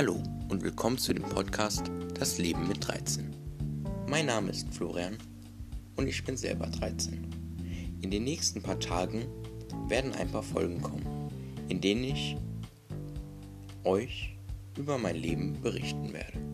Hallo und willkommen zu dem Podcast Das Leben mit 13. Mein Name ist Florian und ich bin selber 13. In den nächsten paar Tagen werden ein paar Folgen kommen, in denen ich euch über mein Leben berichten werde.